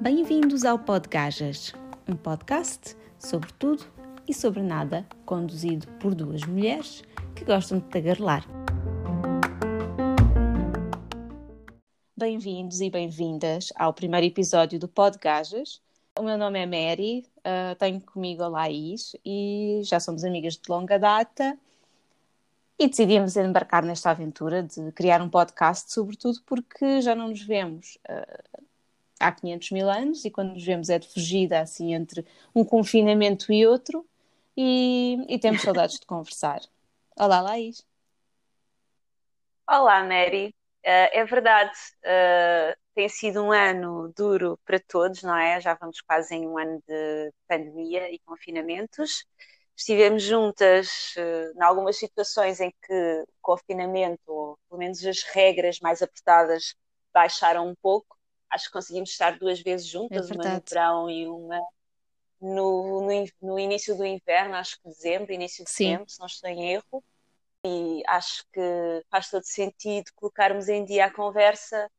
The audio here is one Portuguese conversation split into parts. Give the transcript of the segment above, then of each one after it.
Bem-vindos ao Podgajas, um podcast sobre tudo e sobre nada, conduzido por duas mulheres que gostam de tagarelar. Bem-vindos e bem-vindas ao primeiro episódio do Podgajas. O meu nome é Mary, uh, tenho comigo a Laís e já somos amigas de longa data e decidimos embarcar nesta aventura de criar um podcast, sobretudo porque já não nos vemos uh, há 500 mil anos e quando nos vemos é de fugida assim entre um confinamento e outro e, e temos saudades de conversar. Olá, Laís. Olá, Mary. Uh, é verdade, uh, tem sido um ano duro para todos, não é? Já vamos quase em um ano de pandemia e confinamentos. Estivemos juntas uh, em algumas situações em que o confinamento, ou pelo menos as regras mais apertadas, baixaram um pouco. Acho que conseguimos estar duas vezes juntas, é uma no verão e uma no, no, no, início do inverno, acho que dezembro, início de dezembro, se não estou em erro e acho que faz todo sentido colocarmos em dia a conversa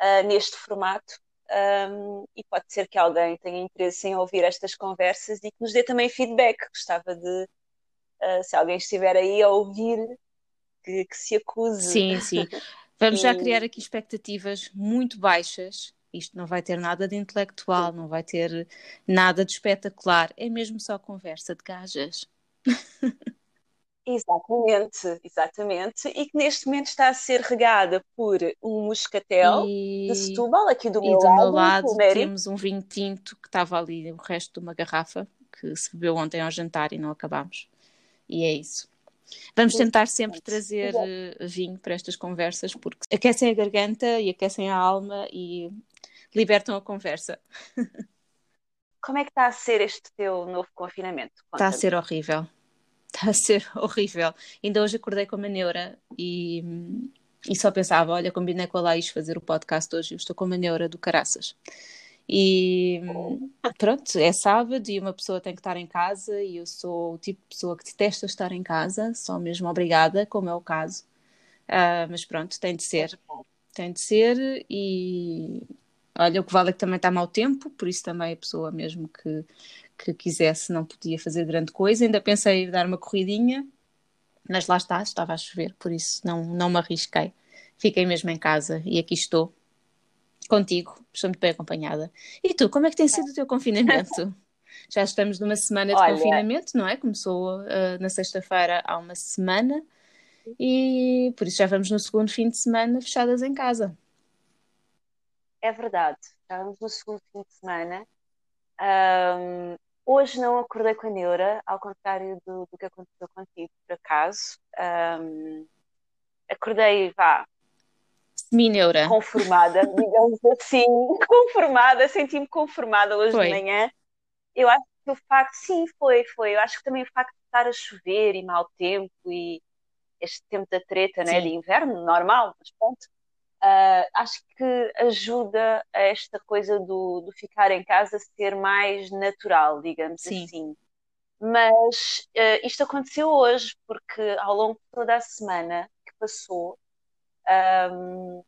uh, neste formato. Um, e pode ser que alguém tenha interesse em ouvir estas conversas e que nos dê também feedback. Gostava de, uh, se alguém estiver aí a ouvir, que, que se acuse. Sim, sim. Vamos já criar aqui expectativas muito baixas. Isto não vai ter nada de intelectual, não vai ter nada de espetacular. É mesmo só conversa de gajas. Exatamente, exatamente. E que neste momento está a ser regada por um moscatel e... de Setúbal, aqui do e meu do lado. meu lado temos um vinho tinto que estava ali, o resto de uma garrafa, que se bebeu ontem ao jantar e não acabámos. E é isso. Vamos tentar sempre trazer eh, vinho para estas conversas, porque aquecem a garganta e aquecem a alma e libertam a conversa. Como é que está a ser este teu novo confinamento? Está a ser horrível está a ser horrível. Ainda hoje acordei com uma neura e, e só pensava: olha, combinei com a Laís fazer o podcast hoje, eu estou com uma neura do caraças. E pronto, é sábado e uma pessoa tem que estar em casa e eu sou o tipo de pessoa que detesta estar em casa, só mesmo obrigada, como é o caso. Uh, mas pronto, tem de ser. Tem de ser e olha, o que vale é que também está mau tempo, por isso também a pessoa mesmo que, que quisesse não podia fazer grande coisa. Ainda pensei em dar uma corridinha, mas lá está, estava a chover, por isso não, não me arrisquei. Fiquei mesmo em casa e aqui estou contigo, estou muito bem acompanhada. E tu, como é que tem sido o teu confinamento? Já estamos numa semana de Olha, confinamento, não é? Começou uh, na sexta-feira há uma semana e por isso já vamos no segundo fim de semana fechadas em casa. É verdade, já vamos no segundo fim de semana. Um, Hoje não acordei com a neura, ao contrário do, do que aconteceu contigo, por acaso. Um, acordei, vá. Semi-neura. Conformada, digamos assim. Conformada, senti-me conformada hoje foi. de manhã. Eu acho que o facto, sim, foi, foi. Eu acho que também o facto de estar a chover e mau tempo e este tempo da treta, né, de inverno, normal, mas pronto Uh, acho que ajuda a esta coisa do, do ficar em casa ser mais natural, digamos Sim. assim. Mas uh, isto aconteceu hoje, porque ao longo de toda a semana que passou, um,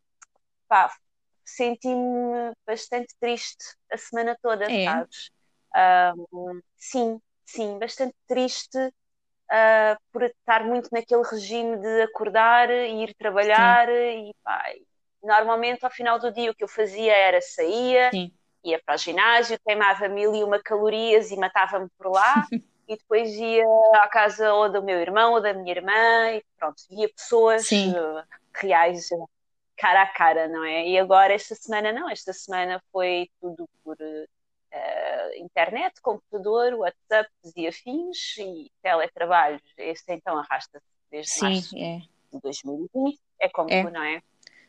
senti-me bastante triste a semana toda, é. sabes? Um, sim, sim, bastante triste uh, por estar muito naquele regime de acordar e ir trabalhar sim. e pá, normalmente ao final do dia o que eu fazia era saía, Sim. ia para o ginásio, queimava mil e uma calorias e matava-me por lá. e depois ia à casa ou do meu irmão ou da minha irmã e pronto, via pessoas Sim. Eh, reais cara a cara, não é? E agora esta semana não, esta semana foi tudo por uh, internet, computador, WhatsApp e afins e teletrabalho. Este então arrasta-se desde Sim, março é. de 2020, é como é. não é?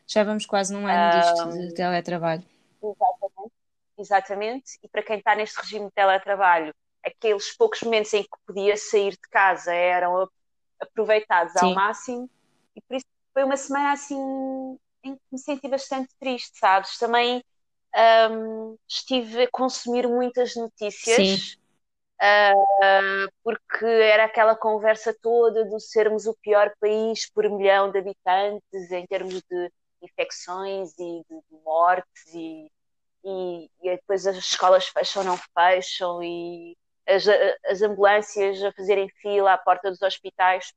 Já vamos quase num ano disto um, de teletrabalho. Exatamente, exatamente. E para quem está neste regime de teletrabalho, aqueles poucos momentos em que podia sair de casa eram aproveitados Sim. ao máximo. E por isso foi uma semana assim em que me senti bastante triste, sabes? Também um, estive a consumir muitas notícias. Sim. uh, porque era aquela conversa toda de sermos o pior país por milhão de habitantes em termos de infecções e de, mortes e, e, e, depois as escolas fecham ou não fecham e as, as ambulâncias a fazerem fila à porta dos hospitais.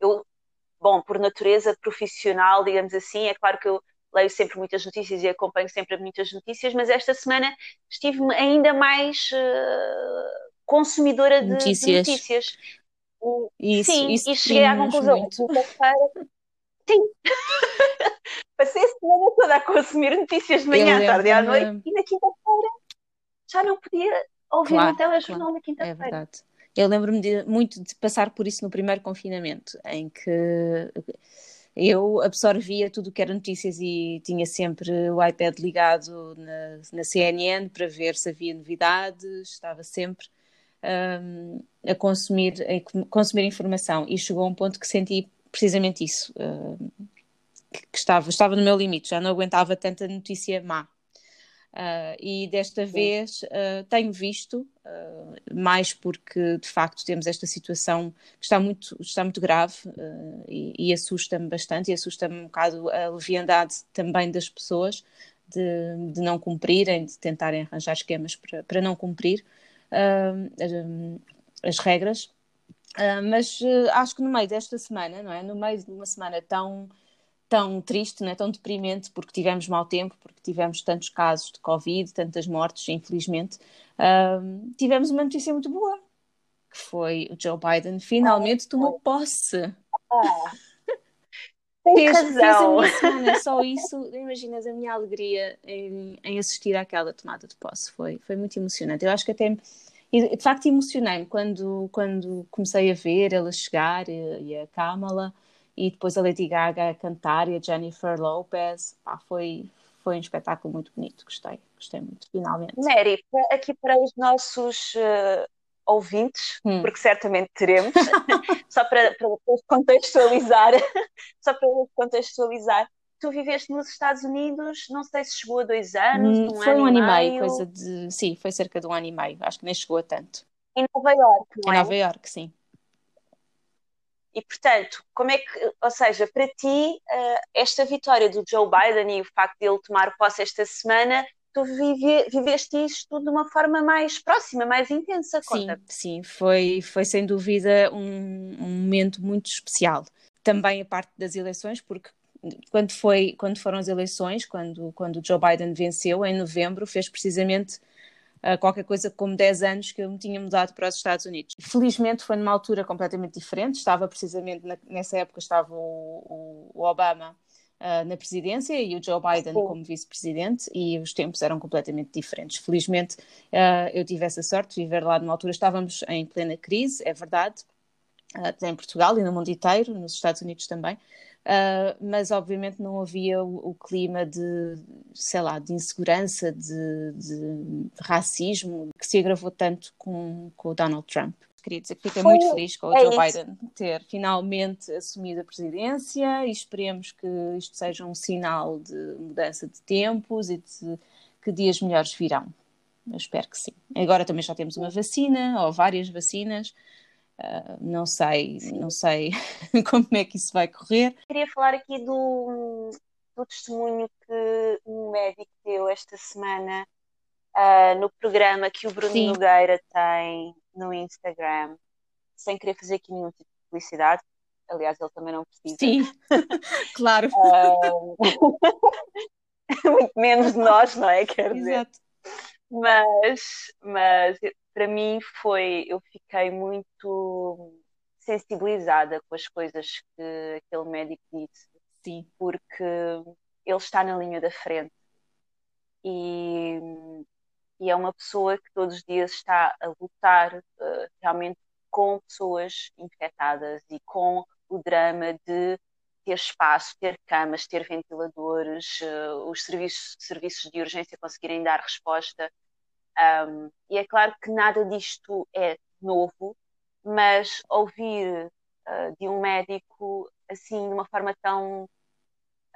Eu, bom, por natureza profissional, digamos assim, é claro que eu leio sempre muitas notícias e acompanho sempre muitas notícias, mas esta semana estive ainda mais uh, consumidora de notícias. De notícias. Isso, Sim, isso e cheguei à conclusão. Sim. Passei a semana toda a consumir notícias de manhã, à tarde e à noite, e na quinta-feira já não podia ouvir claro, um telejornal claro. na quinta-feira. É verdade. Eu lembro-me muito de passar por isso no primeiro confinamento, em que eu absorvia tudo o que era notícias e tinha sempre o iPad ligado na, na CNN para ver se havia novidades, estava sempre um, a consumir, a consumir informação e chegou a um ponto que senti precisamente isso, uh, que, estava, estava no meu limite, já não aguentava tanta notícia má. Uh, e desta vez uh, tenho visto, uh, mais porque de facto temos esta situação que está muito, está muito grave e, e assusta-me bastante, e assusta-me um bocado a leviandade também das pessoas de, de, não cumprirem, de tentarem arranjar esquemas para, para não cumprir as regras. Mas acho que no meio desta semana, não é? No meio de uma semana tão tão triste, né, tão deprimente, porque tivemos mau tempo, porque tivemos tantos casos de Covid, tantas mortes, infelizmente, uh, tivemos uma notícia muito boa, que foi o Joe Biden finalmente tomou posse. Ah, tem razão. Fez semana, só isso, imaginas a minha alegria em, em, assistir àquela tomada de posse, foi, foi muito emocionante. Eu acho que até, de facto, emocionei-me quando, quando comecei a ver ela chegar e, e a Kamala, e depois a Lady Gaga a cantar e a Jennifer Lopez. Pá, foi, foi um espetáculo muito bonito, gostei, gostei muito, finalmente. Mary, aqui para os nossos uh, ouvintes, hum. porque certamente teremos, só para, para contextualizar, só para contextualizar, tu viveste nos Estados Unidos, não sei se chegou a dois anos, hum, um foi ano um ano e meio, coisa de, sim, foi cerca de um ano e meio, acho que nem chegou a tanto. Em Nova York, não Em é? Nova York, sim. E, portanto, como é que, ou seja, para ti, uh, esta vitória do Joe Biden e o facto de ele tomar posse esta semana, tu vive, viveste isto de uma forma mais próxima, mais intensa, conta Sim, sim, foi, foi sem dúvida um, um momento muito especial. Também a parte das eleições, porque quando, foi, quando foram as eleições, quando, quando Joe Biden venceu, em novembro, fez precisamente uh, qualquer coisa como 10 anos que eu me tinha mudado para os Estados Unidos. Felizmente foi numa altura completamente diferente, estava precisamente na, nessa época estava o, o, Obama uh, na presidência e o Joe Biden como vice-presidente e os tempos eram completamente diferentes. Felizmente uh, eu tive essa sorte de viver lá numa altura, estávamos em plena crise, é verdade, em Portugal e no mundo inteiro, nos Estados Unidos também, Uh, mas obviamente não havia o, o, clima de, sei lá, de insegurança, de, de, racismo que se agravou tanto com, com o Donald Trump. Queria dizer que fiquei muito feliz com o é Joe isso. Biden ter finalmente assumido a presidência e esperemos que isto seja um sinal de mudança de tempos e de que dias melhores virão. Eu espero que sim. Agora também já temos uma vacina, ou várias vacinas, Uh, não sei, Sim. não sei como é que isso vai correr. Queria falar aqui do, do testemunho que um médico deu esta semana uh, no programa que o Bruno Sim. Nogueira tem no Instagram, sem querer fazer aqui nenhum tipo de publicidade. Aliás, ele também não precisa. Sim, claro. Uh, muito menos de nós, não é? Quer dizer. Exato. Mas, mas para mim foi, eu fiquei muito sensibilizada com as coisas que aquele médico disse. Sim. Porque ele está na linha da frente e, e é uma pessoa que todos os dias está a lutar uh, realmente com pessoas infectadas e com o drama de ter espaço, ter camas, ter ventiladores, uh, os serviços, serviços de urgência conseguirem dar resposta um, e é claro que nada disto é novo, mas ouvir uh, de um médico assim, de uma forma tão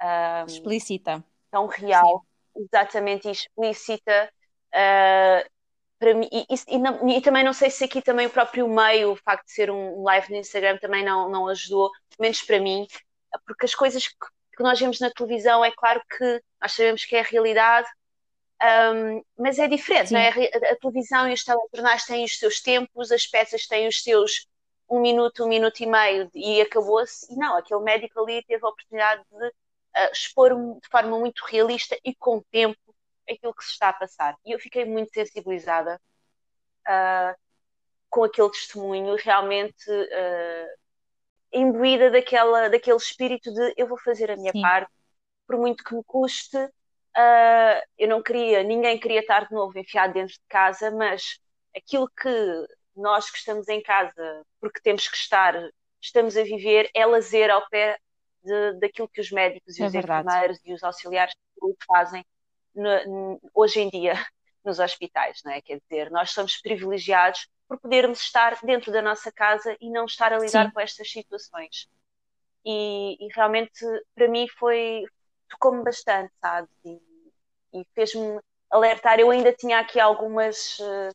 um, explícita, tão real, Sim. exatamente explícita, uh, para mim, e, e, não, e, também não sei se aqui também o próprio meio, o facto de ser um live no Instagram também não, não ajudou, menos para mim, porque as coisas que, que nós vemos na televisão, é claro que nós sabemos que é a realidade, um, mas é diferente, não é? A, a, televisão e os telejornais têm os seus tempos, as peças têm os seus um minuto, um minuto e meio e acabou-se. E não, aquele médico ali teve a oportunidade de uh, expor de forma muito realista e com tempo aquilo que se está a passar. E eu fiquei muito sensibilizada uh, com aquele testemunho, realmente uh, imbuída daquela, daquele espírito de eu vou fazer a minha Sim. parte, por muito que me custe, Uh, eu não queria, ninguém queria estar de novo enfiado dentro de casa, mas aquilo que nós que estamos em casa, porque temos que estar, estamos a viver, é lazer ao pé de, daquilo que os médicos e é os verdade. enfermeiros e os auxiliares fazem no, no, hoje em dia nos hospitais, não é? Quer dizer, nós somos privilegiados por podermos estar dentro da nossa casa e não estar a lidar Sim. com estas situações. E, e, realmente, para mim, foi tocou-me bastante, sabe? E, e fez-me alertar. Eu ainda tinha aqui algumas uh,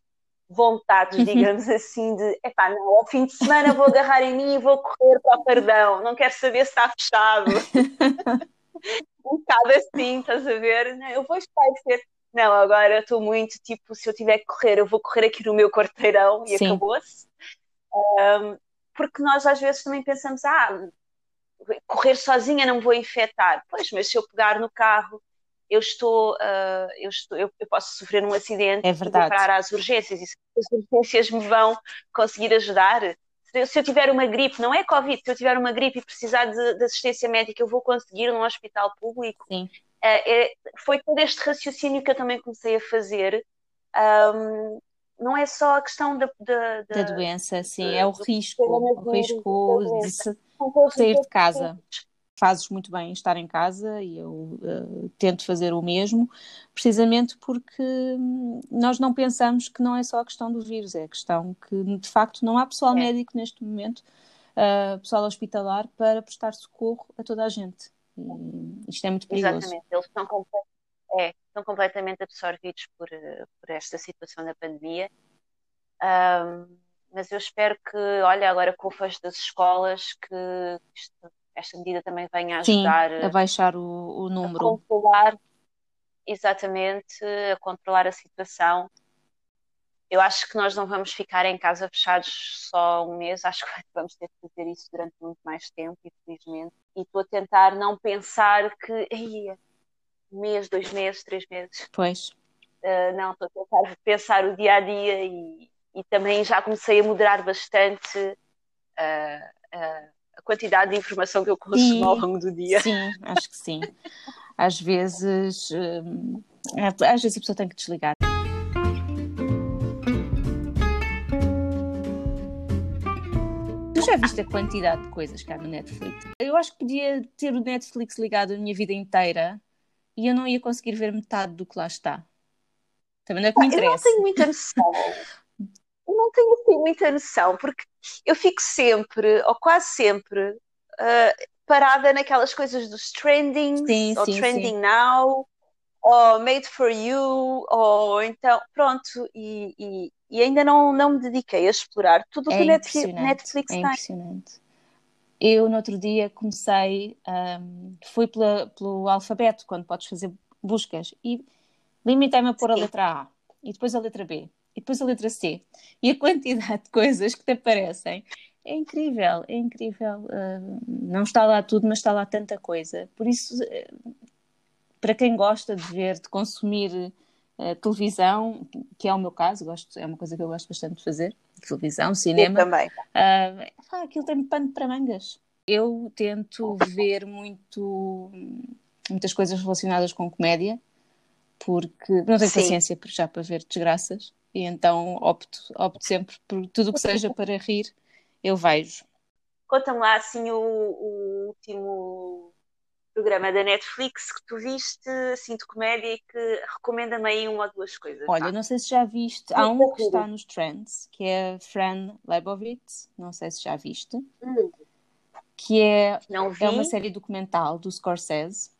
vontades, digamos assim, de epá, não, ao fim de semana vou agarrar em mim e vou correr para o perdão, não quero saber se está fechado. um bocado assim, estás a ver? Não, eu vou espairecer. Não, agora estou muito tipo, se eu tiver que correr, eu vou correr aqui no meu quarteirão e acabou-se. Um, porque nós às vezes também pensamos, ah, correr sozinha não vou infectar. Pois, mas se eu pegar no carro eu estou, uh, eu, estou eu, eu, posso sofrer um acidente é verdade. e parar às urgências e se as urgências me vão conseguir ajudar. Se, se eu tiver uma gripe, não é Covid, se eu tiver uma gripe e precisar de, de assistência médica, eu vou conseguir num hospital público. Sim. Uh, é, foi todo este raciocínio que eu também comecei a fazer. Um, não é só a questão da, da, da, da doença, sim, é o risco, o risco de sair de casa fazes muito bem estar em casa e eu uh, tento fazer o mesmo, precisamente porque hum, nós não pensamos que não é só a questão do vírus, é a questão que de facto não há pessoal é. médico neste momento, uh, pessoal hospitalar, para prestar socorro a toda a gente. E isto é muito perigoso. Exatamente, eles estão, é, estão completamente absorvidos por, por esta situação da pandemia. Um, mas eu espero que, olha, agora com o fecho das escolas, que isto esta medida também venha a ajudar Sim, a baixar o, o número. A controlar, exatamente, a controlar a situação. Eu acho que nós não vamos ficar em casa fechados só um mês, acho que vamos ter que fazer isso durante muito mais tempo, infelizmente. E estou a tentar não pensar que, ei, um mês, dois meses, três meses. Pois. Uh, não, estou a tentar pensar o dia a dia e, e também já comecei a moderar bastante uh, uh, a quantidade de informação que eu consumo ao longo do dia. Sim, acho que sim. Às vezes, hum, às vezes a pessoa tem que desligar. Tu já viste a quantidade de coisas que há no Netflix? Eu acho que podia ter o Netflix ligado a minha vida inteira e eu não ia conseguir ver metade do que lá está. Também não é que me interessa. Eu não tenho muita noção. eu não tenho assim, muita noção, porque eu fico sempre, ou quase sempre, uh, parada naquelas coisas dos trending, sim, ou sim, trending sim. now, ou made for you, ou então, pronto, e, e, e, ainda não, não me dediquei a explorar tudo o é que Netflix, Netflix é tem. impressionante. Eu, no outro dia, comecei, um, fui pela, pelo alfabeto, quando podes fazer buscas, e limitei-me a pôr a letra A, e depois a letra B, e depois a letra C. E a quantidade de coisas que te aparecem é incrível, é incrível. Uh, não está lá tudo, mas está lá tanta coisa. Por isso, uh, para quem gosta de ver, de consumir uh, televisão, que é o meu caso, gosto, é uma coisa que eu gosto bastante de fazer, televisão, cinema. Eu também. Uh, aquilo tem pano para mangas. Eu tento ver muito, muitas coisas relacionadas com comédia, porque não tenho Sim. paciência já para ver desgraças e então opto, opto sempre por tudo o que seja para rir, eu vejo. Conta-me lá assim o, o, último programa da Netflix que tu viste, assim, de comédia e que recomenda-me aí uma ou duas coisas. Olha, tá? não sei se já viste, há um que está nos trends, que é Fran Lebowitz, não sei se já viste, hum. que é, é uma série documental do Scorsese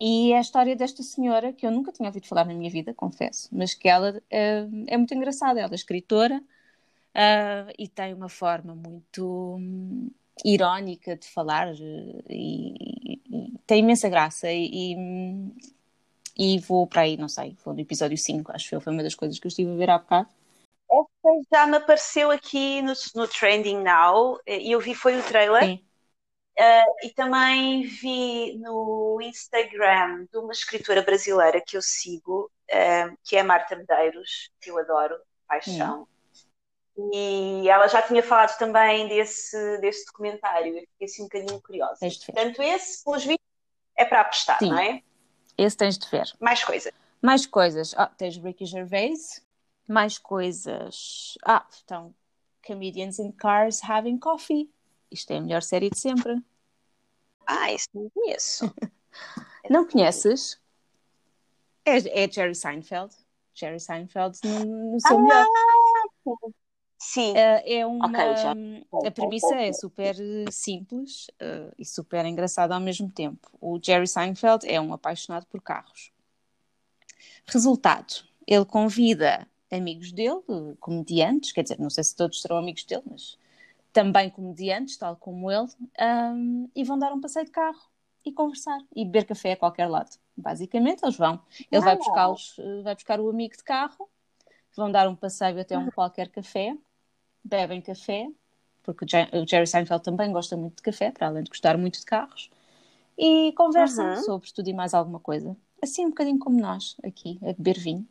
E é a história desta senhora que eu nunca tinha ouvido falar na minha vida, confesso, mas que ela é, é muito engraçada. Ela é escritora uh, e tem uma forma muito um, irónica de falar e, e, e, tem imensa graça. E, e, vou para aí, não sei, vou no episódio 5, acho que foi uma das coisas que eu estive a ver há bocado. Essa já me apareceu aqui no, no Trending Now e eu vi foi o trailer. Sim. Uh, e também vi no Instagram de uma escritora brasileira que eu sigo, uh, que é Marta Medeiros, que eu adoro, paixão. Hum. E ela já tinha falado também desse, desse documentário, eu fiquei assim um bocadinho curiosa. Portanto, esse, pelos vídeos, é para apostar, Sim. não é? Esse tens de ver. Mais coisas. Mais coisas. Oh, tens Ricky Gervais. Mais coisas. Ah, então, Comedians in Cars Having Coffee. Isto é a melhor série de sempre. Ah, isso não conheço. não conheces? É, é Jerry Seinfeld. Jerry Seinfeld no, no seu ah, melhor. Sim. Uh, é uma, okay, a premissa é super simples uh, e super engraçada ao mesmo tempo. O Jerry Seinfeld é um apaixonado por carros. Resultado: ele convida amigos dele, comediantes, quer dizer, não sei se todos serão amigos dele, mas também comediantes, tal como ele, um, e vão dar um passeio de carro e conversar e beber café a qualquer lado. Basicamente, eles vão. Ele vai buscá-los, eh, vai buscar o amigo de carro, vão dar um passeio até um qualquer café, bebem café, porque o Jerry Seinfeld também gosta muito de café, para além de gostar muito de carros, e conversam uhum. sobre tudo e mais alguma coisa. Assim, um bocadinho como nós, aqui, a beber vinho.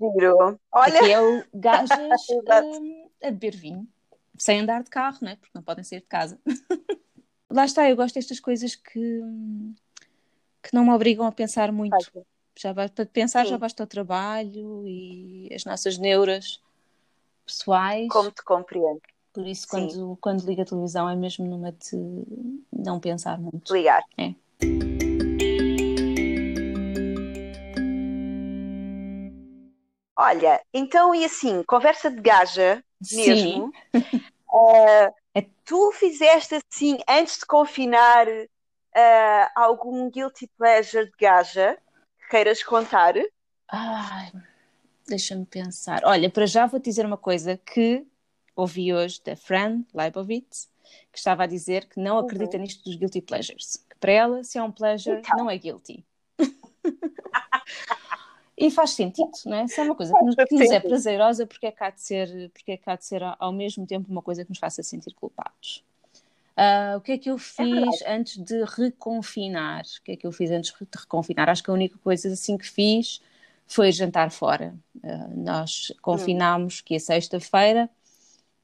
Giro. Olha! Aqui é o gajas um, a beber vinho sem andar de carro, né? porque não podem sair de casa. Lá está, eu gosto destas coisas que, que não me obrigam a pensar muito. Já para pensar Sim. já basta o trabalho e as nossas neuras pessoais. Como te compreendo. Por isso, quando, quando liga a televisão, é mesmo numa de não pensar muito. Ligar. É. Olha, então e assim, conversa de gaja mesmo. Uh, tu fizeste assim, antes de confinar, uh, algum guilty pleasure de gaja que queiras contar? Ai, deixa-me pensar. Olha, para já vou dizer uma coisa que ouvi hoje da Fran Leibovitz, que estava a dizer que não acredita uhum. nisto dos guilty pleasures. Que para ela, se é um pleasure, então. não é guilty. E faz sentido, não é? Se é uma coisa que nos, que nos, é prazerosa, porque é cá de ser, porque é cá de ser ao mesmo tempo uma coisa que nos faça sentir culpados. Uh, o que é que eu é fiz é antes de reconfinar? O que é que eu fiz antes de reconfinar? Acho que a única coisa assim que fiz foi jantar fora. Uh, nós confinámos hum. que é sexta-feira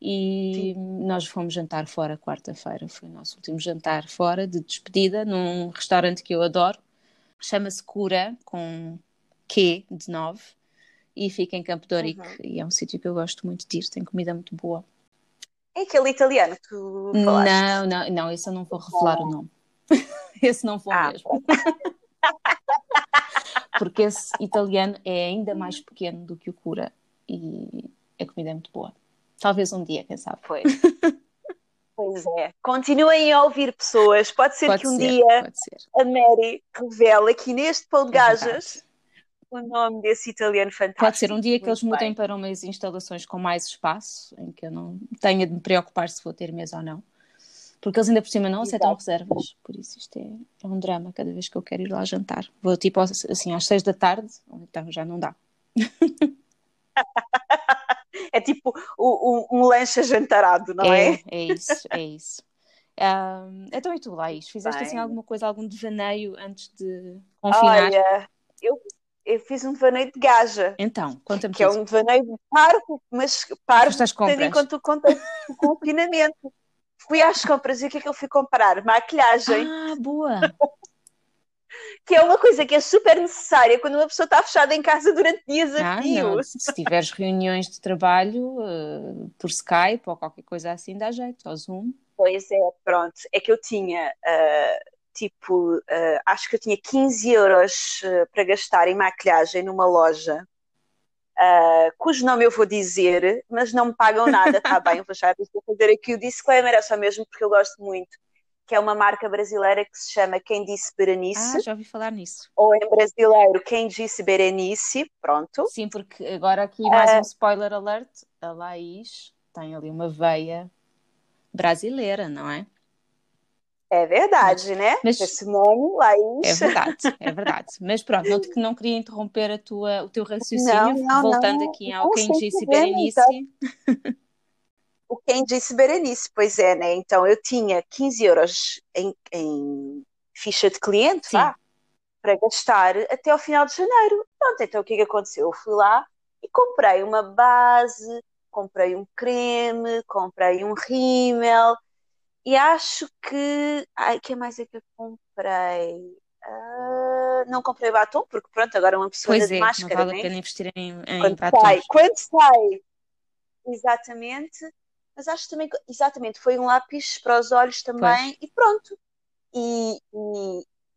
e Sim. nós fomos jantar fora quarta-feira. Foi o nosso último jantar fora de despedida num restaurante que eu adoro. Chama-se Cura, com Q de 9 e fica em Campo Ourique uhum. e é um sítio que eu gosto muito de ir, tem comida muito boa. É aquele italiano que tu falaste? Não, não, não, esse eu não vou revelar o nome. esse não vou ah, mesmo. Porque esse italiano é ainda mais pequeno do que o Cura e a comida é muito boa. Talvez um dia, quem sabe. Pois. Pois é. Continuem a ouvir pessoas. Pode ser pode que um ser, dia a Mary revele aqui neste pão de é gajas o nome desse italiano fantástico. Pode ser um dia que eles mudem para umas instalações com mais espaço, em que eu não tenha de me preocupar se vou ter mesa ou não. Porque eles ainda por cima não aceitam reservas, por isso isto é, é, um drama cada vez que eu quero ir lá jantar. Vou tipo assim às seis da tarde, então já não dá. é tipo um, um, lanche jantarado, não é? É, é isso, é isso. Um, então e tu, Laís? Fizeste assim, Bem. assim alguma coisa, algum devaneio antes de confinar? Olha, eu eu fiz um devaneio de gaja. Então, conta-me Que é um devaneio de parvo, mas parvo tendo em conta o contexto do confinamento. Fui às compras e o que é que eu fui comprar? Maquilhagem. Ah, boa! que é uma coisa que é super necessária quando uma pessoa está fechada em casa durante dias a ah, fio. Se tiveres reuniões de trabalho uh, por Skype ou qualquer coisa assim, dá jeito, ao Zoom. Pois é, pronto. É que eu tinha uh, tipo, uh, acho que eu tinha 15 euros uh, para gastar em maquilhagem numa loja, uh, cujo nome eu vou dizer, mas não me pagam nada, está bem, vou já fazer aqui o disclaimer, é só mesmo porque eu gosto muito que é uma marca brasileira que se chama Quem Disse Berenice. Ah, já ouvi falar nisso. Ou em brasileiro, Quem Disse Berenice, pronto. Sim, porque agora aqui mais uh... um spoiler alert, a Laís tem ali uma veia brasileira, não é? É verdade, né? Mas, nome, Laís. É verdade, é verdade. Mas pronto, não, não queria interromper a tua, o teu raciocínio, não, não, voltando não, aqui ao quem disse Berenice. Então. O quem disse Berenice, pois é, né? Então eu tinha 15 euros em, em ficha de cliente, vá, para gastar até ao final de janeiro. Pronto, então o que, é que aconteceu? Eu fui lá e comprei uma base, comprei um creme, comprei um rímel e acho que. Ai, o que mais é que eu comprei? Uh, não comprei batom, porque pronto, agora uma pessoa pois de é, máscara. Não vale né? a pena investir em, em quando batom. Sai, quando sai, exatamente. Mas acho também, exatamente, foi um lápis para os olhos também pois. e pronto. E,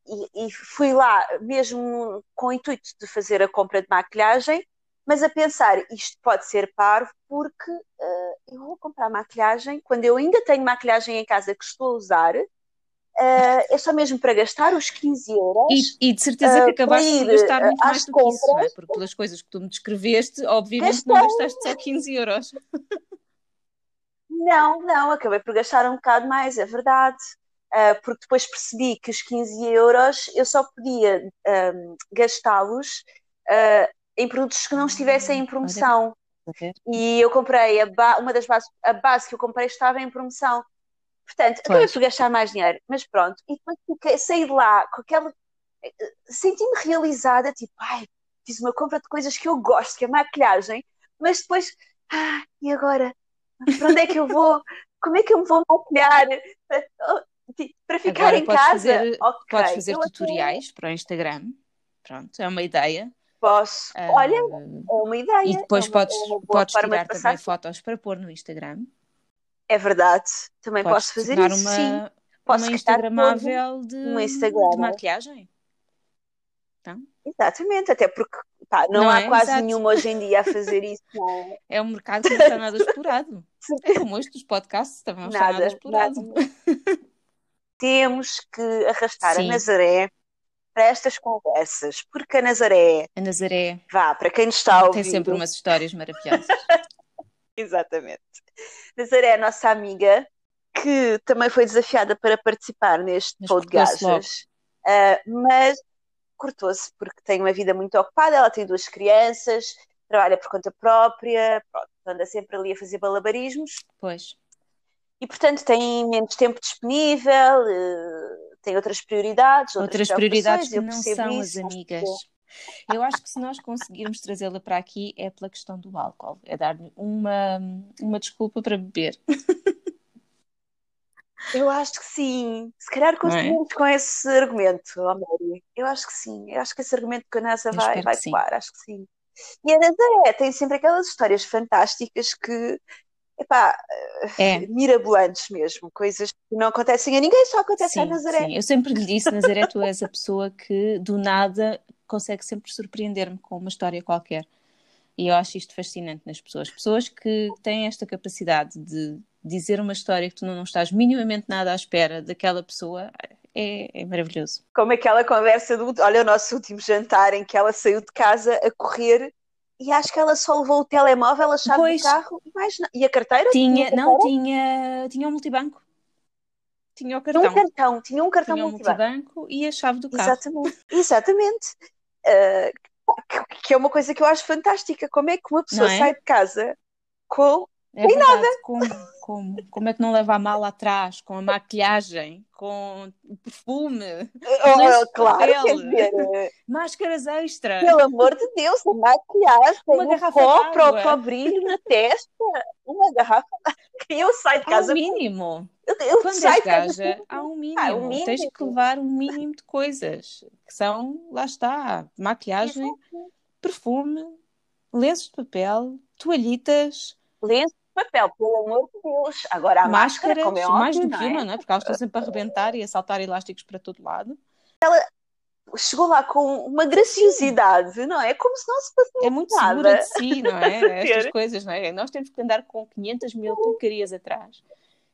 e, e, fui lá mesmo com o intuito de fazer a compra de maquilhagem mas a pensar, isto pode ser parvo porque uh, eu vou comprar maquilhagem quando eu ainda tenho maquilhagem em casa que estou a usar. Uh, é só mesmo para gastar os 15 euros. E, e de certeza que uh, acabaste de gastar muito mais do compras. que isso, não é? Porque pelas coisas que tu me descreveste, obviamente Gastei. não gastaste só 15 euros. Não, não, acabei por gastar um bocado mais, é verdade. Uh, porque depois percebi que os 15 euros eu só podia um, gastá-los uh, em produtos que não estivessem em promoção. E eu comprei a uma das bases, a base que eu comprei estava em promoção. Portanto, acabei por gastar mais dinheiro, mas pronto. E depois fiquei, saí de lá com aquela. Senti-me realizada, tipo, ai, fiz uma compra de coisas que eu gosto, que é maquilhagem, mas depois, ah, e agora? Para onde é que eu vou? Como é que eu me vou maquilhar? Para ficar agora em casa? Fazer, okay. Podes fazer tutoriais para o Instagram. Pronto, é uma ideia. Posso. Uh, Olha, é uma ideia. E depois é uma, podes, é podes tirar também fotos para pôr no Instagram. É verdade. Também podes posso fazer isso. Uma, sim. Posso uma Instagramável de, um Instagram. de maquiagem. Então? Exatamente, até porque pá, não, não, há é? quase Exato. nenhuma hoje em dia a fazer isso. Não. É um mercado que não está nada explorado. é como este dos podcasts também não nada, está nada explorado. Nada. Temos que arrastar Sim. a Nazaré para estas conversas, porque a Nazaré. A Nazaré. Vá, para quem nos está a ouvir. Tem sempre umas histórias maravilhosas. Exatamente. Nazaré é a nossa amiga que também foi desafiada para participar neste mas podcast. Uh, mas cortou-se porque tem uma vida muito ocupada, ela tem duas crianças, trabalha por conta própria, pronto, anda sempre ali a fazer balabarismos. Pois. E portanto tem menos tempo disponível, uh, tem outras prioridades. Outras, outras prioridades que não são isso, as amigas. Eu acho que se nós conseguirmos trazê-la para aqui é pela questão do álcool, é dar-lhe uma, uma desculpa para beber. Eu acho que sim. Se calhar é? conseguimos é? com esse argumento, oh Eu acho que sim. Eu acho que esse argumento que a NASA vai, vai coar, acho que sim. E a Nazaré tem sempre aquelas histórias fantásticas que epá, é. mirabolantes mesmo, coisas que não acontecem a ninguém, só acontecem sim, a Nazaré. Sim, eu sempre lhe disse, Nazaré, tu és a pessoa que do nada consegue sempre surpreender-me com uma história qualquer. E eu acho isto fascinante nas pessoas. Pessoas que têm esta capacidade de dizer uma história que tu não, não estás minimamente nada à espera daquela pessoa, é, é, maravilhoso. Como aquela conversa do. Olha, o nosso último jantar em que ela saiu de casa a correr e acho que ela só levou o telemóvel, a chave pois, do carro e mais E a carteira? Tinha, tinha não, tinha, tinha um multibanco. Tinha o cartão. Tinha um cartão, tinha um cartão tinha multibanco. multibanco e a chave do carro. Exatamente, exatamente. Uh, que é uma coisa que eu acho fantástica. Como é que uma pessoa é? sai de casa com é nada? Como, como, como é que não leva a mala atrás, com a maquilhagem, com o perfume, oh, claro, papel, dizer, máscaras extra. Pelo amor de Deus, a maquilhagem, uma um garrafa pó para, para o brilho na testa, uma garrafa. Eu saio de casa. Há um mínimo. Eu, eu Quando és gaja, há um mínimo. Ah, um mínimo. Tens que levar um mínimo de coisas, que são, lá está, maquiagem, perfume, lenços de papel, toalhitas. Lenços papel, pelo amor de Deus. Agora a Máscaras, máscara, como é óbvio, mais do que uma, não é? Porque elas estão sempre a arrebentar e a saltar elásticos para todo lado. Ela chegou lá com uma graciosidade, não é? Como se não se fosse É muito nada. segura de si, não é? Estas coisas, não é? Nós temos que andar com 500 mil porcarias atrás.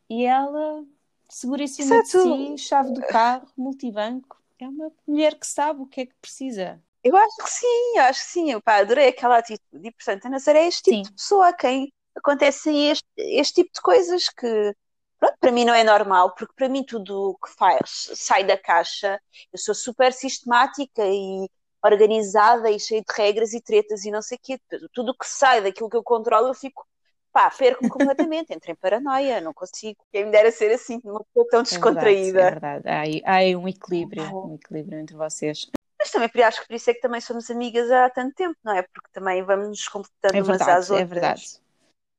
E ela seguríssima de si, chave do carro, multibanco. É uma mulher que sabe o que é que precisa. Eu acho que sim, eu acho que sim. Eu, pá, adorei aquela atitude. E, portanto, a Nazaré é este tipo sim. de pessoa a quem acontecem este, este tipo de coisas que, pronto, para mim não é normal, porque para mim tudo o que faz sai da caixa. Eu sou super sistemática e organizada e cheia de regras e tretas e não sei o quê. Tudo o que sai daquilo que eu controlo, eu fico, pá, perco-me completamente, entro em paranoia, não consigo. Quem me dera ser assim, uma pessoa tão descontraída. É verdade, é verdade. Há, aí, há um equilíbrio, um equilíbrio entre vocês. Mas também acho que por isso é que também somos amigas há tanto tempo, não é? Porque também vamos nos completando é verdade, umas às é outras. É verdade.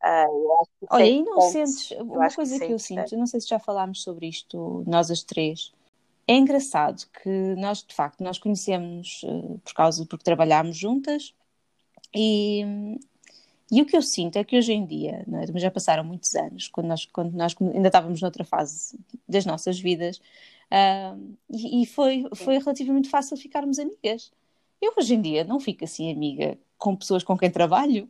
Uh, Olha, e não sentes, uma coisa que, que eu sinto, não sei se já falámos sobre isto, nós as três, é engraçado que nós, de facto, nós conhecemos uh, por causa, porque trabalhámos juntas e, e o que eu sinto é que hoje em dia, é? já passaram muitos anos, quando nós, quando nós ainda estávamos noutra fase das nossas vidas, uh, e, e, foi, foi relativamente fácil ficarmos amigas. Eu hoje em dia não fico assim amiga com pessoas com quem trabalho,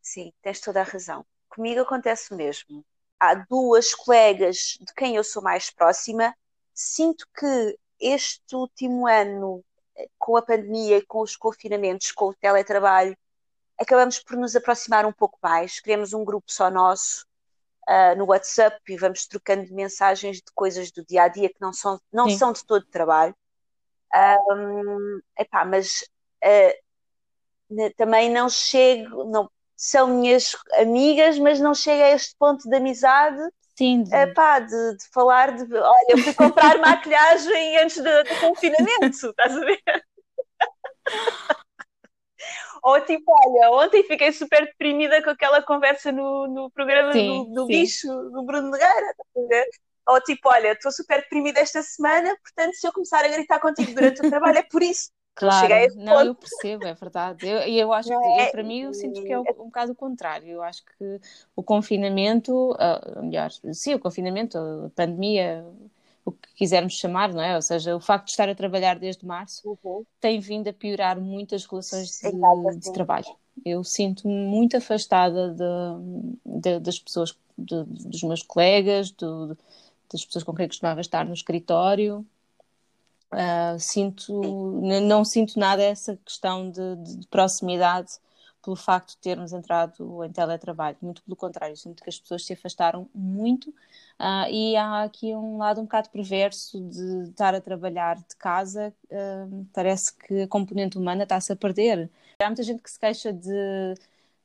Sim, tens toda a razão. Comigo acontece o mesmo. Há duas colegas de quem eu sou mais próxima. Sinto que este último ano, eh, com a pandemia e com os confinamentos, com o teletrabalho, acabamos por nos aproximar um pouco mais. Criamos um grupo só nosso uh, no WhatsApp e vamos trocando mensagens de coisas do dia a dia que não são, não são de todo trabalho. Um, epá, mas uh, também não chego, não, são minhas amigas, mas não chega a este ponto de amizade. Sim. De... Epá, de, de falar de olha, eu fui comprar maquilhagem antes do, do confinamento, estás a ver? Ou tipo, olha, ontem fiquei super deprimida com aquela conversa no, no programa sim, do, do bicho do Bruno Nogueira, estás a ver? Ou tipo, olha, estou super deprimida esta semana, portanto, se eu começar a gritar contigo durante o trabalho é por isso. Claro, não, ponto. eu percebo, é verdade. E eu, eu, acho que, é, eu, para mim, eu sinto que é um, um bocado o contrário. Eu acho que o confinamento, uh, melhor, sim, o confinamento, a pandemia, o que quisermos chamar, não é? Ou seja, o facto de estar a trabalhar desde março uhum. tem vindo a piorar muitas relações de, de trabalho. Eu sinto-me muito afastada de, de, das pessoas, dos meus colegas, das pessoas com quem costumava estar no escritório. Uh, sinto, não sinto nada essa questão de, de, de, proximidade pelo facto de termos entrado em teletrabalho. Muito pelo contrário, sinto que as pessoas se afastaram muito uh, e há aqui um lado um bocado perverso de estar a trabalhar de casa. Uh, parece que a componente humana está-se a perder. Há muita gente que se queixa de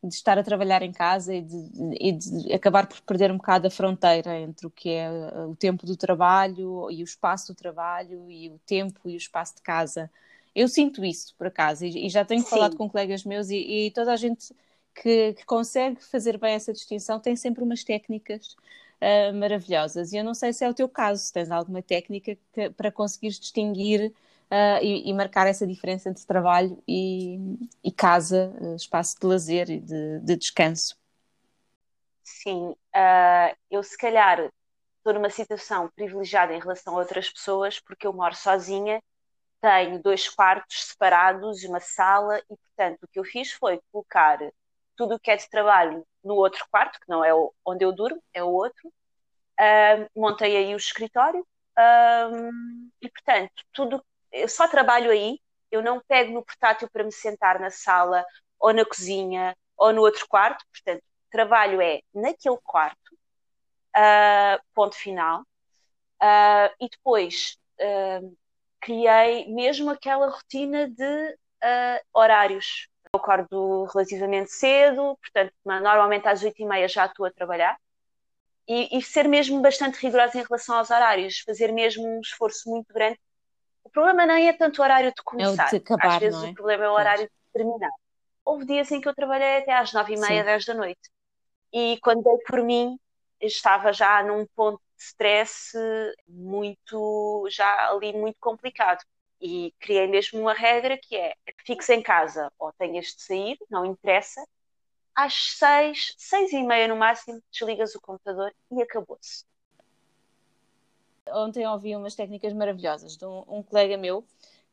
de estar a trabalhar em casa e de, e de, acabar por perder um bocado a fronteira entre o que é uh, o tempo do trabalho e o espaço do trabalho e o tempo e o espaço de casa. Eu sinto isso, por acaso, e, e já tenho Sim. falado com colegas meus e, e toda a gente que, que, consegue fazer bem essa distinção tem sempre umas técnicas uh, maravilhosas. E eu não sei se é o teu caso, se tens alguma técnica que, para conseguires distinguir uh, e, e, marcar essa diferença entre trabalho e, e casa, uh, espaço de lazer e de, de descanso. Sim, uh, eu se calhar estou numa situação privilegiada em relação a outras pessoas porque eu moro sozinha, tenho dois quartos separados e uma sala e portanto o que eu fiz foi colocar tudo o que é de trabalho no outro quarto, que não é onde eu durmo, é o outro. Uh, montei aí o escritório uh, e, portanto, tudo eu só trabalho aí, eu não pego no portátil para me sentar na sala ou na cozinha ou no outro quarto, portanto, trabalho é naquele quarto, uh, ponto final, uh, e depois uh, criei mesmo aquela rotina de horários. Eu acordo relativamente cedo, portanto, normalmente às oito e meia já estou a trabalhar, e, e, ser mesmo bastante rigorosa em relação aos horários, fazer mesmo um esforço muito grande o problema nem é tanto o horário de começar. É de acabar, Às vezes é? o problema é o horário de terminar. Houve dias em que eu trabalhei até às nove e meia, dez da noite. E quando dei por mim, estava já num ponto de stress muito, já ali muito complicado. E criei mesmo uma regra que é, fixe em casa ou tenhas de sair, não interessa, às seis, seis e meia no máximo, desligas o computador e acabou-se. Ontem ouvi umas técnicas maravilhosas de um, um, colega meu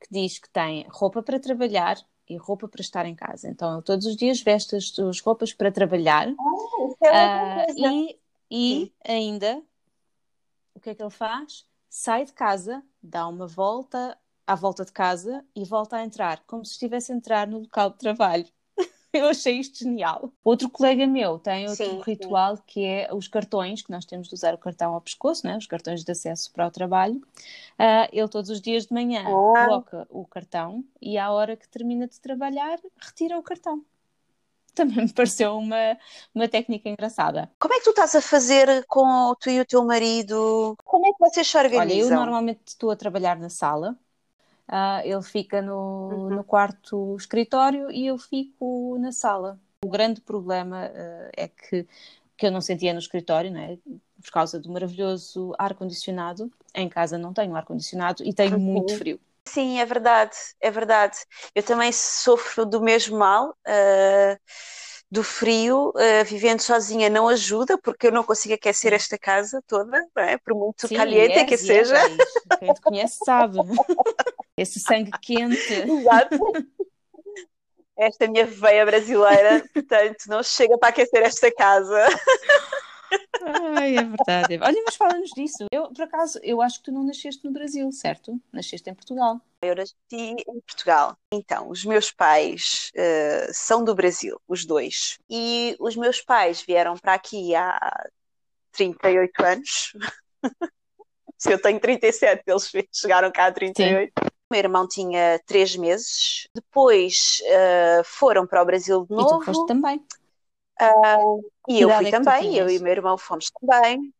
que diz que tem roupa para trabalhar e roupa para estar em casa. Então, todos os dias veste as suas roupas para trabalhar oh, é uh, e, e ainda que é que ele faz? Sai de casa, dá uma volta à volta de casa e volta a entrar, como se estivesse a entrar no local de trabalho. Eu achei isto genial. Outro colega meu tem outro sim, ritual sim. que é os cartões, que nós temos de usar o cartão ao pescoço, né? os cartões de acesso para o trabalho. Uh, ele todos os dias de manhã ah. coloca o cartão e à hora que termina de trabalhar, retira o cartão. Também me pareceu uma, uma técnica engraçada. Como é que tu estás a fazer com tu e o teu marido? Como é que vocês se organizam? Olha, eu normalmente estou a trabalhar na sala Uh, ele fica no, uhum. no quarto escritório e eu fico na sala. O grande problema uh, é que, que eu não sentia no escritório, né? por causa do maravilhoso ar-condicionado. Em casa não tenho ar-condicionado e tenho uhum. muito frio. Sim, é verdade, é verdade. Eu também sofro do mesmo mal. Uh, do frio, uh, vivendo sozinha não ajuda, porque eu não consigo aquecer esta casa toda, é? por muito Sim, caliente é, que seja. É, Quem te conhece sabe. Esse sangue quente. Exato. Esta minha veia brasileira, portanto, não chega para aquecer esta casa. Ai, é verdade. Olha, mas fala-nos disso. Eu, por acaso, eu acho que tu não nasceste no Brasil, certo? Nasceste em Portugal. Eu nasci em Portugal. Então, os meus pais uh, são do Brasil, os dois. E os meus pais vieram para aqui há 38 anos. Se eu tenho 37, eles chegaram cá há 38. Sim meu irmão tinha três meses. Depois uh, foram para o Brasil de novo. E tu foste também. Uh, e eu fui é também, eu e o meu irmão fomos também.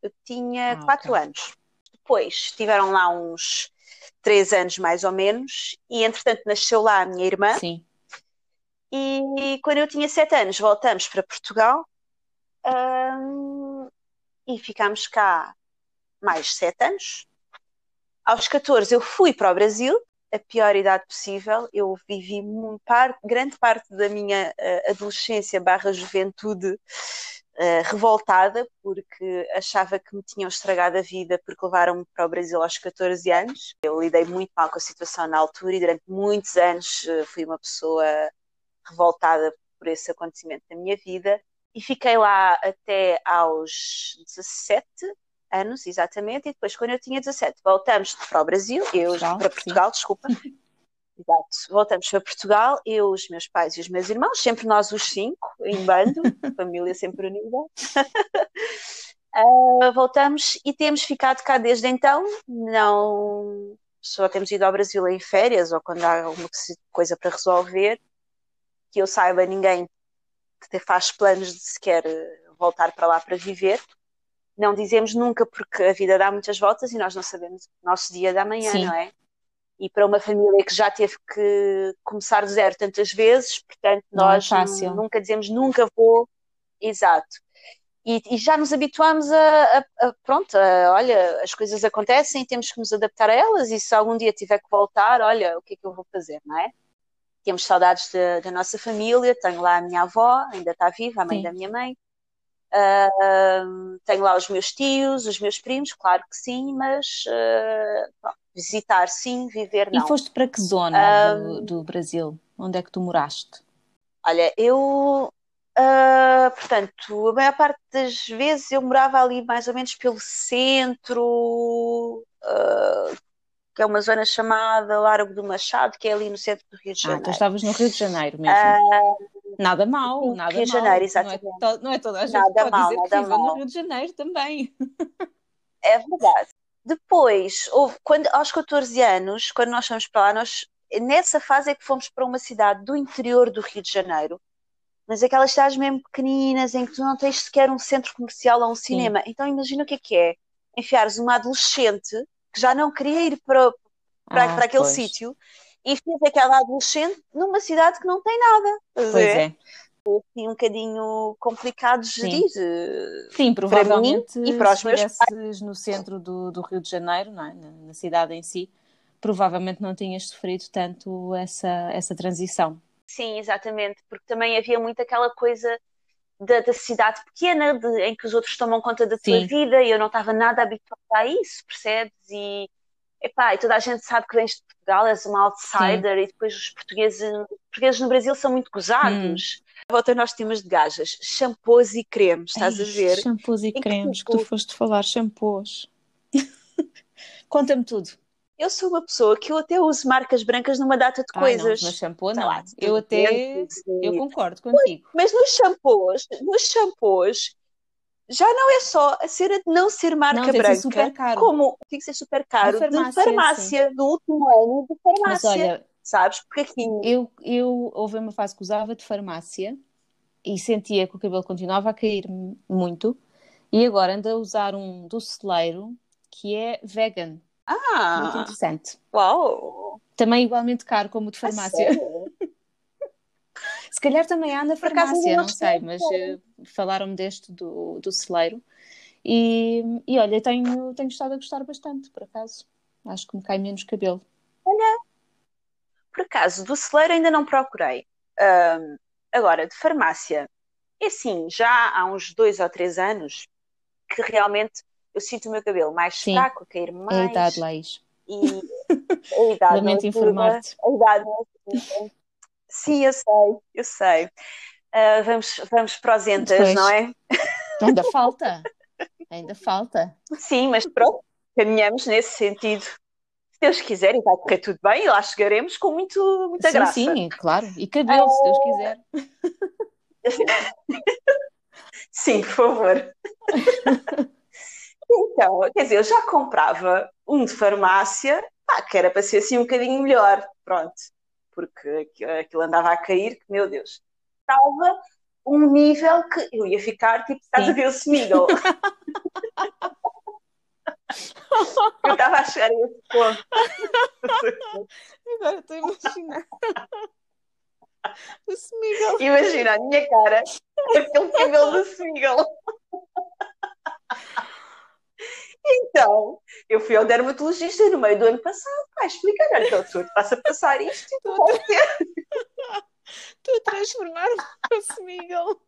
Eu tinha ah, quatro okay. anos. Depois estiveram lá uns três anos mais ou menos, e entretanto nasceu lá a minha irmã. Sim. E quando eu tinha sete anos voltamos para Portugal um, e ficámos cá mais sete anos. Aos 14 eu fui para o Brasil, a pior idade possível. Eu vivi par, grande parte da minha uh, adolescência barra juventude uh, revoltada, porque achava que me tinham estragado a vida porque levaram-me para o Brasil aos 14 anos. Eu lidei muito mal com a situação na altura e durante muitos anos uh, fui uma pessoa revoltada por esse acontecimento da minha vida. E fiquei lá até aos 17, anos, exatamente, e depois, quando eu tinha 17, voltamos para o Brasil, eu Portugal, para Portugal, sim. desculpa. Exato. Voltamos para Portugal, eu, os meus pais e os meus irmãos, sempre nós os cinco, em bando, família sempre unida. uh, voltamos e temos ficado cá desde então. Não só temos ido ao Brasil em férias ou quando há alguma coisa para resolver. Que eu saiba, ninguém faz planos de sequer voltar para lá para viver não dizemos nunca porque a vida dá muitas voltas e nós não sabemos o nosso dia da manhã, Sim. não é? E para uma família que já teve que começar do zero tantas vezes, portanto, não é nós é nunca dizemos nunca vou. Exato. E, e já nos habituamos a, a, a, pronto, a, olha, as coisas acontecem, temos que nos adaptar a elas e se algum dia tiver que voltar, olha, o que é que eu vou fazer, não é? Temos saudades da nossa família, tenho lá a minha avó, ainda está viva, a mãe Sim. da minha mãe, Uh, tenho lá os meus tios, os meus primos, claro que sim, mas uh, visitar sim, viver não. E foste para que zona do, do, Brasil? Onde é que tu moraste? Olha, eu, uh, portanto, a maior parte das vezes eu morava ali mais ou menos pelo centro, que é uma zona chamada Largo do Machado, que é ali no centro do Rio de Janeiro. Ah, então estavas no Rio de Janeiro mesmo. Nada mal, Sim, nada Rio de Janeiro, exatamente. Não é, to, não é toda a gente nada que pode mal, dizer que vive no Rio de Janeiro também. É verdade. Depois, houve, quando, aos 14 anos, quando nós fomos para lá, nós, nessa fase é que fomos para uma cidade do interior do Rio de Janeiro, mas aquelas cidades mesmo pequeninas em que tu não tens sequer um centro comercial ou um cinema. Sim. Então imagina o que é que é enfiares uma adolescente que já não queria ir para, para, ah, para aquele sítio e fiz aquela adolescente numa cidade que não tem nada. Pois é. é. Assim, um bocadinho complicado de gerir. Sim, eh, Sim provavelmente para e para os meus pais. no centro do, do Rio de Janeiro, não é? na, na cidade em si, provavelmente não tinhas sofrido tanto essa, essa transição. Sim, exatamente, porque também havia muito aquela coisa da, da cidade pequena de, em que os outros tomam conta da tua Sim. vida e eu não estava nada habituada a isso, percebes? E epá, e toda a gente sabe que vens de Portugal, és uma outsider Sim. e depois os portugueses, os portugueses no Brasil são muito gozados. Hum. Volta nós temas de gajas, shampoos e cremes, estás Ai, a ver? Shampoos e, e cremes, que, tu foste falar, shampoos. Conta-me tudo. Eu sou uma pessoa que eu até uso marcas brancas numa data de Ah, coisas. não, mas shampoo não. lá, eu até, eu concordo contigo. Mas nos shampoos, nos shampoos, já não é só a cena de não ser marca Não, ser branca, super caro. como tem que ser super caro, De de farmácia, farmácia, do último ano de Mas farmácia, olha, sabes? Porque aqui, eu, eu houve uma fase que usava de farmácia e sentia que o cabelo continuava a cair muito. E agora ando a usar um do celeiro que é vegan. Muito ah, interessante. uau, Também igualmente caro como o de farmácia. Se calhar também há na Por acaso farmácia, não sei, mas eh, falaram-me deste do, do celeiro. E, e olha, tenho, tenho estado a gostar bastante, por acaso. Acho que me cai menos cabelo. Por acaso, do celeiro ainda não procurei. Ahm, agora, de farmácia, é assim, já há uns dois ou três anos que realmente eu sinto o meu cabelo mais Sim. fraco, a cair É a mais. idade, Laís. E a idade Lamento informar-te. A idade. Sim, eu sei, eu sei. Ah, vamos, vamos para os entas, Pois. não é? Ainda falta. Ainda falta. Sim, mas pronto, caminhamos nesse sentido. Se Deus quiser, e vai correr tudo bem, e lá chegaremos com muito, muita sim, graça. sim, claro. E cabelo, se Deus quiser. Sim, por favor. Então, quer dizer, eu já comprava um de farmácia, pá, que era para ser assim um bocadinho melhor, pronto, porque aquilo- andava a cair, que meu Deus, estava um nível que eu ia ficar tipo, estás a ver o Smiggle. Eu estava a chegar a esse ponto. Agora estou a imaginar. O Smiggle. Imagina a minha cara, aquele cabelo do Smiggle. Então, eu fui ao dermatologista no meio do ano passado, pá, explicar, olha, então, tu estás a passar isto e tu vais ter. Estou a transformar-me no Smiggle.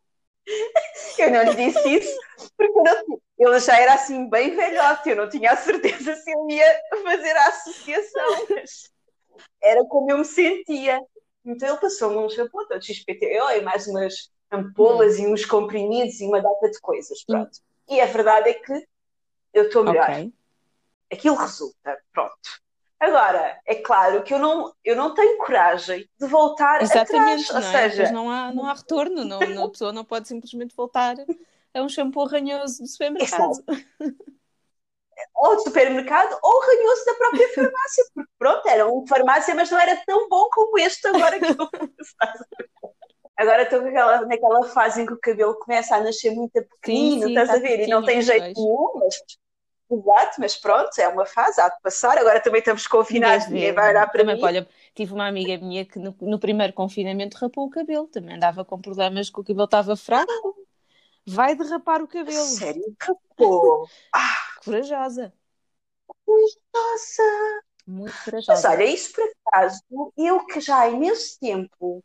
Eu não lhe disse isso, porque não- ele já era assim bem velhote, eu não tinha a certeza se ele ia fazer a associação, mas era como eu me sentia. Então ele passou-me um shampoo todo XPTO e mais umas ampolas e uns comprimidos e uma data de coisas, pronto. E a verdade é que eu estou melhor. Ok. Aquilo resulta, pronto. Agora, é claro que eu não, eu não tenho coragem de voltar Exatamente, atrás, não ou é? seja, Depois não há, não há retorno, não, a pessoa não pode simplesmente voltar a um shampoo ranhoso do supermercado. ou de supermercado ou ranhou-se da própria farmácia, porque pronto, era um de farmácia, mas não era tão bom como este agora que eu faço. Agora estou naquela, naquela fase em que o cabelo começa a nascer muito pequenino, sim, estás tá a ver? E não tem jeito nenhum, mas exato, mas pronto, é uma fase, há de passar. Agora também estamos confinados, Ninguém vai olhar para Também, mim. olha, tive uma amiga minha que no, no primeiro confinamento rapou o cabelo, também andava com problemas que o cabelo estava fraco. Vai derrapar o cabelo. Sério, pô. Que corajosa. Nossa! Muito Mas corajosa. olha, isso por acaso, eu que já há imenso tempo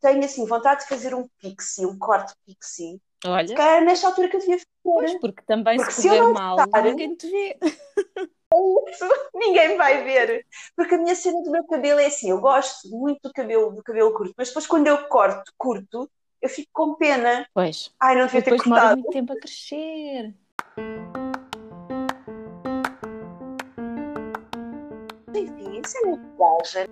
tenho assim vontade de fazer um pixie, um corte pixie, Olha, era nesta altura que eu devia pois, fazer. porque também Porque se se correr mal, estar- ninguém te vê. Isso ninguém vai ver. Porque a minha cena do meu cabelo é assim, eu gosto muito do cabelo, do cabelo curto, mas depois quando eu corto curto, eu fico com pena. Pois. Ai, não devia ter depois demora cortado. muito tempo a crescer. Enfim, isso é muito viagem.